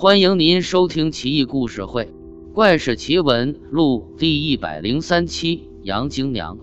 欢迎您收听《奇异故事会·怪事奇闻录》第一百零三期。杨京娘，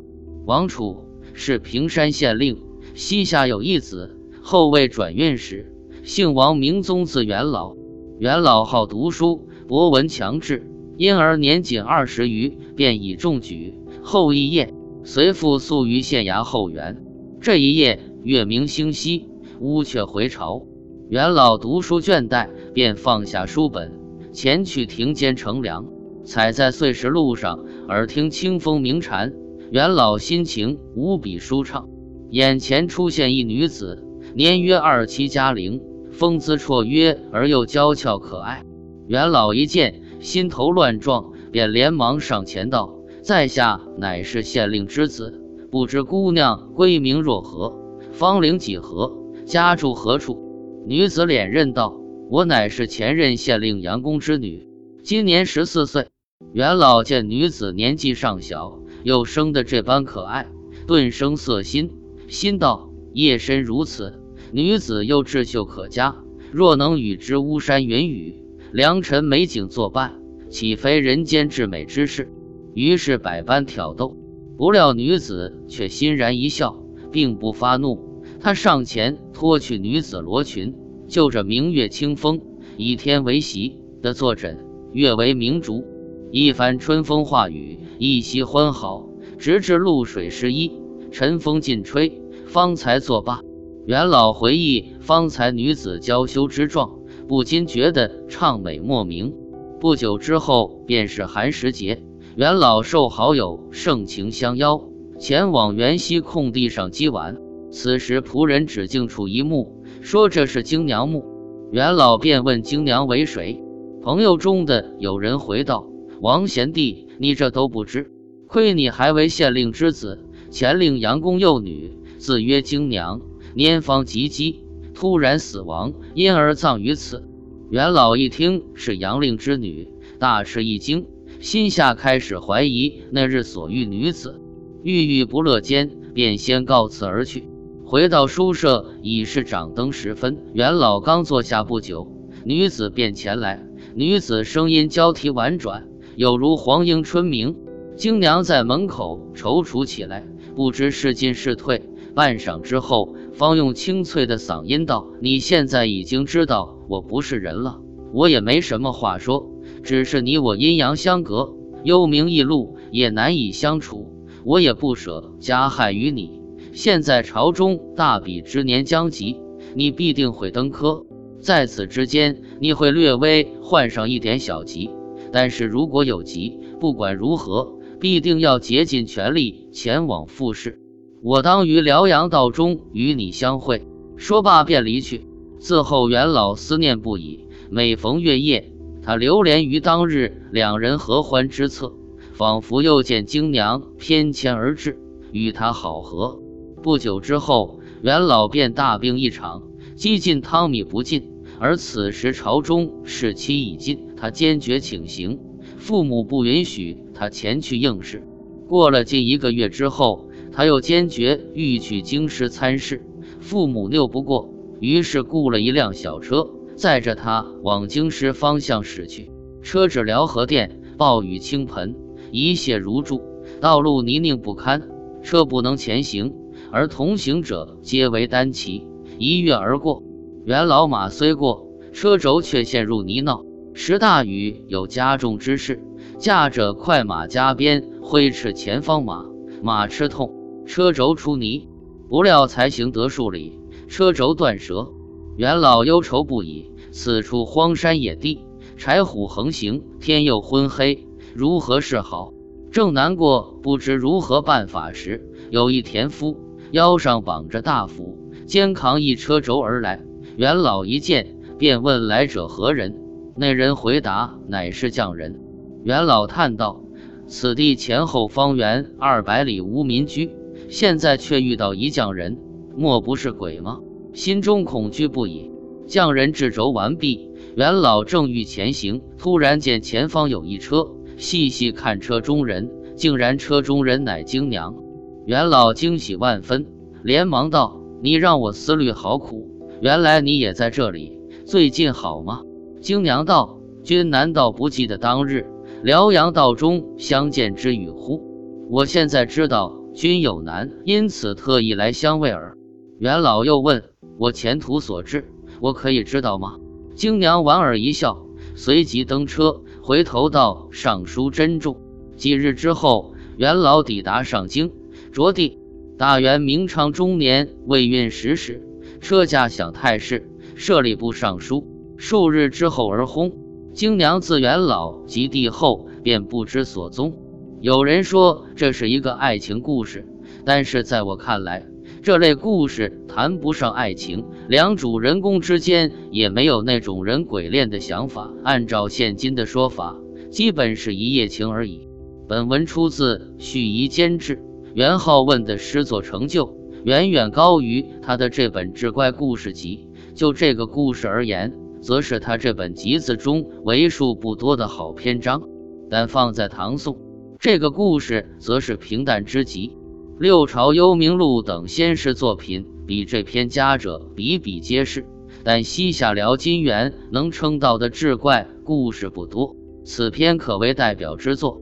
王储是平山县令，膝下有一子，后位转运使，姓王，名宗，字元老。元老好读书，博闻强志，因而年仅二十余，便已中举，后一夜，随父宿于县衙后园。这一夜，月明星稀，乌鹊回巢。元老读书倦怠，便放下书本，前去庭间乘凉。踩在碎石路上，耳听清风鸣蝉，元老心情无比舒畅。眼前出现一女子，年约二七佳龄，风姿绰约而又娇俏可爱。元老一见，心头乱撞，便连忙上前道：“在下乃是县令之子，不知姑娘闺名若何，芳龄几何，家住何处？”女子脸认道：“我乃是前任县令杨公之女，今年十四岁。”元老见女子年纪尚小，又生得这般可爱，顿生色心，心道：夜深如此，女子又智秀可嘉，若能与之巫山云雨、良辰美景作伴，岂非人间至美之事？于是百般挑逗，不料女子却欣然一笑，并不发怒。他上前脱去女子罗裙，就着明月清风，以天为席的坐枕，月为明烛，一番春风化雨，一夕欢好，直至露水湿衣，晨风尽吹，方才作罢。元老回忆方才女子娇羞之状，不禁觉得畅美莫名。不久之后，便是寒食节，元老受好友盛情相邀，前往园西空地上击玩。此时，仆人指径处一墓，说这是京娘墓。元老便问京娘为谁？朋友中的有人回道：“王贤弟，你这都不知，亏你还为县令之子，前令杨公幼女，自曰京娘，年方及笄，突然死亡，因而葬于此。”元老一听是杨令之女，大吃一惊，心下开始怀疑那日所遇女子，郁郁不乐间，便先告辞而去。回到书舍，已是掌灯时分。元老刚坐下不久，女子便前来。女子声音交替婉转，有如黄莺春鸣。京娘在门口踌躇起来，不知是进是退。半晌之后，方用清脆的嗓音道：“你现在已经知道我不是人了，我也没什么话说，只是你我阴阳相隔，幽冥异路，也难以相处。我也不舍加害于你。”现在朝中大比之年将及，你必定会登科，在此之间，你会略微患上一点小疾。但是如果有疾，不管如何，必定要竭尽全力前往复试。我当于辽阳道中与你相会。说罢便离去。自后元老思念不已，每逢月夜，他流连于当日两人合欢之侧，仿佛又见京娘翩跹而至，与他好合。不久之后，元老便大病一场，几近汤米不进。而此时朝中事期已尽，他坚决请行，父母不允许他前去应试。过了近一个月之后，他又坚决欲去京师参试，父母拗不过，于是雇了一辆小车，载着他往京师方向驶去。车至辽河店，暴雨倾盆，一泻如注，道路泥泞不堪，车不能前行。而同行者皆为单骑，一跃而过。元老马虽过，车轴却陷入泥淖。时大雨有加重之势，驾者快马加鞭挥斥前方马，马吃痛，车轴出泥。不料才行得数里，车轴断折。元老忧愁不已。此处荒山野地，柴虎横行，天又昏黑，如何是好？正难过不知如何办法时，有一田夫。腰上绑着大斧，肩扛一车轴而来。元老一见，便问来者何人。那人回答：“乃是匠人。”元老叹道：“此地前后方圆二百里无民居，现在却遇到一匠人，莫不是鬼吗？”心中恐惧不已。匠人制轴完毕，元老正欲前行，突然见前方有一车，细细看车中人，竟然车中人乃京娘。元老惊喜万分，连忙道：“你让我思虑好苦，原来你也在这里。最近好吗？”京娘道：“君难道不记得当日辽阳道中相见之语乎？我现在知道君有难，因此特意来相慰耳。”元老又问：“我前途所至，我可以知道吗？”京娘莞尔一笑，随即登车，回头道：“尚书珍重。”几日之后，元老抵达上京，着地。大元明昌中年，未孕十时，车驾享太师，设吏部尚书。数日之后而薨。京娘自元老及帝后，便不知所踪。有人说这是一个爱情故事，但是在我看来，这类故事谈不上爱情，两主人公之间也没有那种人鬼恋的想法。按照现今的说法，基本是一夜情而已。本文出自盱眙监制元好问的诗作成就，远远高于他的这本志怪故事集。就这个故事而言，则是他这本集子中为数不多的好篇章。但放在唐宋，这个故事则是平淡之极。六朝幽冥录等先世作品比这篇佳者比比皆是，但西夏辽金元能称道的志怪故事不多，此篇可为代表之作。